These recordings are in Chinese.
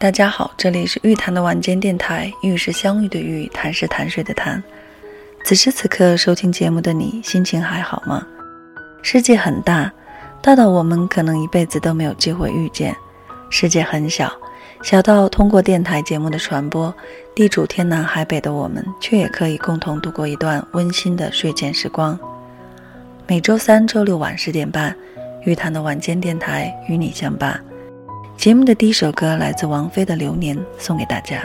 大家好，这里是玉谈的晚间电台。玉是相遇的玉，谈是谈水的谈。此时此刻收听节目的你，心情还好吗？世界很大，大到我们可能一辈子都没有机会遇见；世界很小，小到通过电台节目的传播，地处天南海北的我们却也可以共同度过一段温馨的睡前时光。每周三、周六晚十点半，玉谈的晚间电台与你相伴。节目的第一首歌来自王菲的《流年》，送给大家。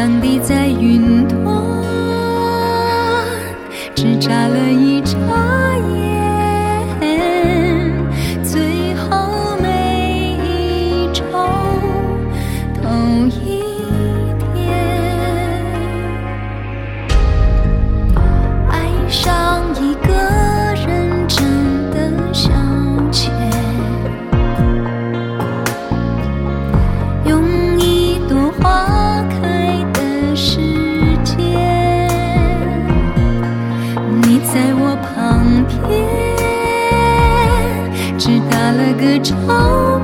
上帝在云端，只眨了一眨。也只打了个照。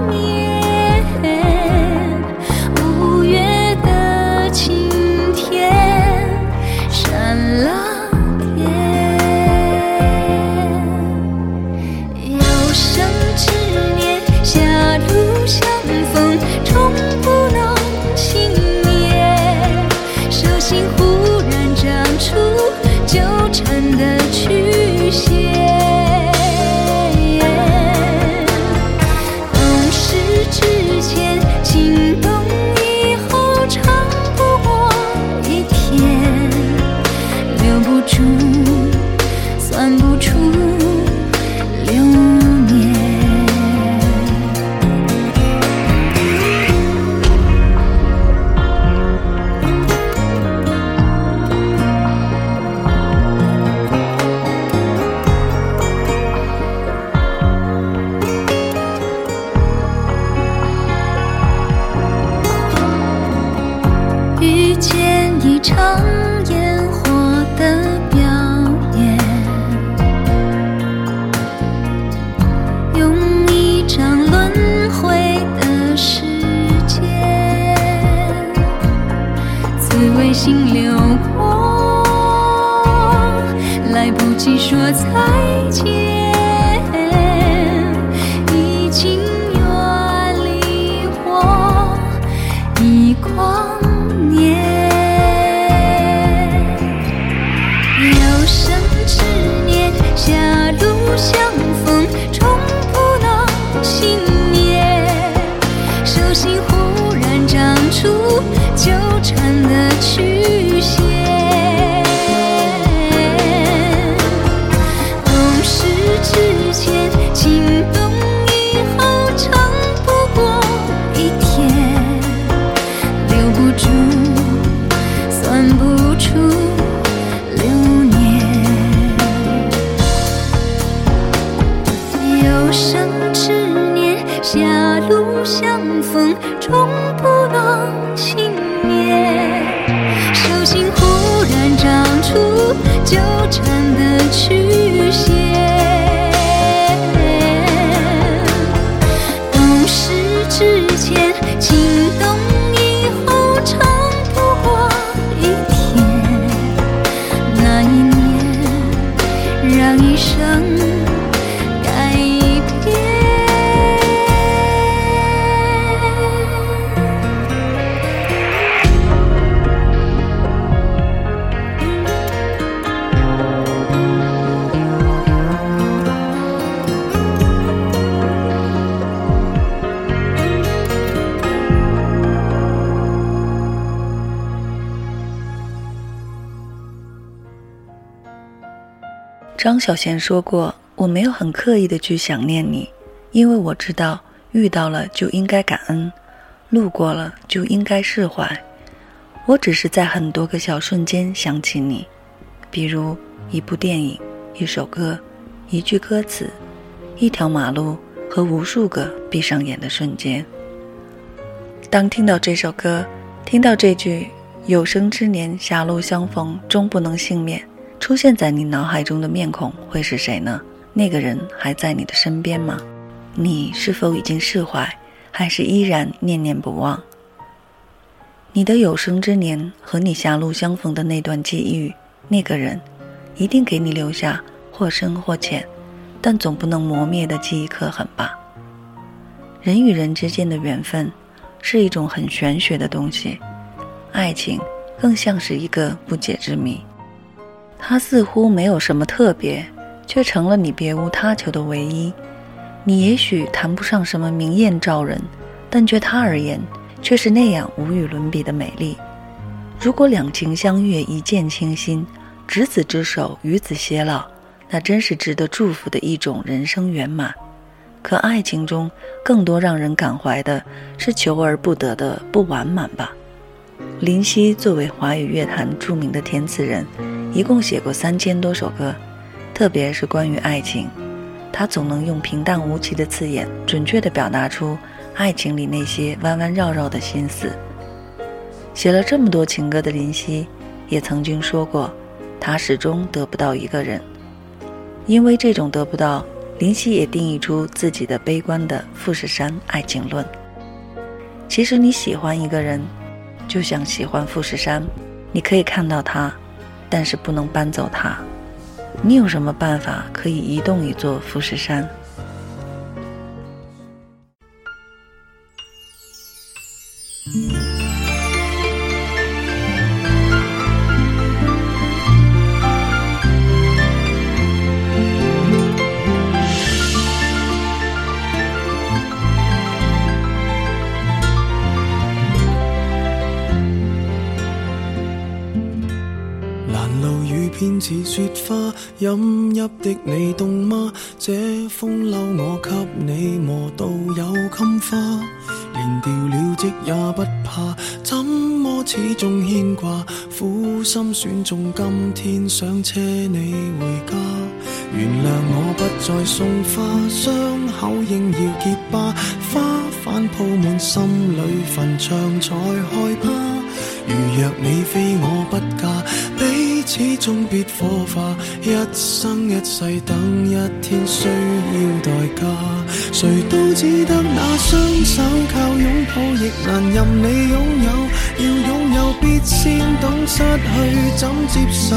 归心流过，来不及说再见。what you 张小贤说过：“我没有很刻意的去想念你，因为我知道遇到了就应该感恩，路过了就应该释怀。我只是在很多个小瞬间想起你，比如一部电影、一首歌、一句歌词、一条马路和无数个闭上眼的瞬间。当听到这首歌，听到这句‘有生之年，狭路相逢终不能幸免’。”出现在你脑海中的面孔会是谁呢？那个人还在你的身边吗？你是否已经释怀，还是依然念念不忘？你的有生之年和你狭路相逢的那段际遇，那个人一定给你留下或深或浅，但总不能磨灭的记忆刻痕吧。人与人之间的缘分是一种很玄学的东西，爱情更像是一个不解之谜。他似乎没有什么特别，却成了你别无他求的唯一。你也许谈不上什么明艳照人，但就他而言，却是那样无与伦比的美丽。如果两情相悦、一见倾心、执子之手、与子偕老，那真是值得祝福的一种人生圆满。可爱情中更多让人感怀的是求而不得的不完满吧。林夕作为华语乐坛著名的填词人，一共写过三千多首歌，特别是关于爱情，他总能用平淡无奇的字眼，准确地表达出爱情里那些弯弯绕绕的心思。写了这么多情歌的林夕，也曾经说过，他始终得不到一个人，因为这种得不到，林夕也定义出自己的悲观的富士山爱情论。其实你喜欢一个人。就像喜欢富士山，你可以看到它，但是不能搬走它。你有什么办法可以移动一座富士山？雨偏似雪花，饮泣的你凍嗎？這風褛我給你磨到有襟花，連掉了职也不怕，怎麼始終牽掛？苦心選中今天想車你回家，原諒我不再送花，傷口應要結疤，花瓣鋪滿心裏坟场才害怕。如若你非我不嫁。始终必火化，一生一世等一天需要代价，谁都只得那双手，靠拥抱亦难任你拥有，要拥有必先懂失去怎接受。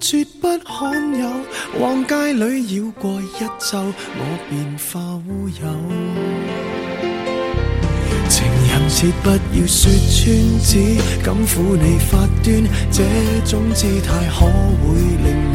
绝不罕有，往街里绕过一周，我便化乌有。情人节不要说穿，只敢抚你发端，这种姿态可会令？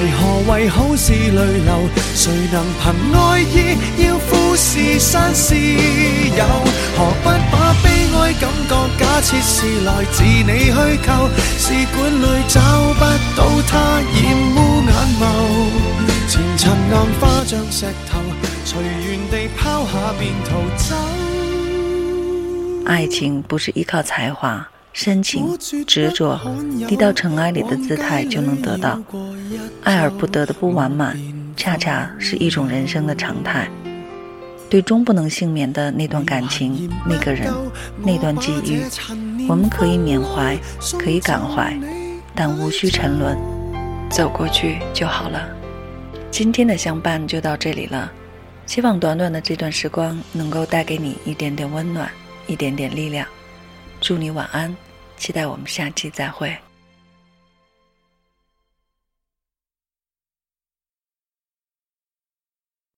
为何为好事泪流谁能凭爱意要富士山私有何不把悲哀感觉假设是来自你虚构试管里找不到它染污眼眸前尘硬化像石头随缘地抛下便逃走爱情不是依靠才华深情执着，低到尘埃里的姿态就能得到；爱而不得的不完满，恰恰是一种人生的常态。对终不能幸免的那段感情、那个人、那段际遇，我们可以缅怀，可以感怀，但无需沉沦，走过去就好了。今天的相伴就到这里了，希望短短的这段时光能够带给你一点点温暖，一点点力量。祝你晚安。期待我们下期再会。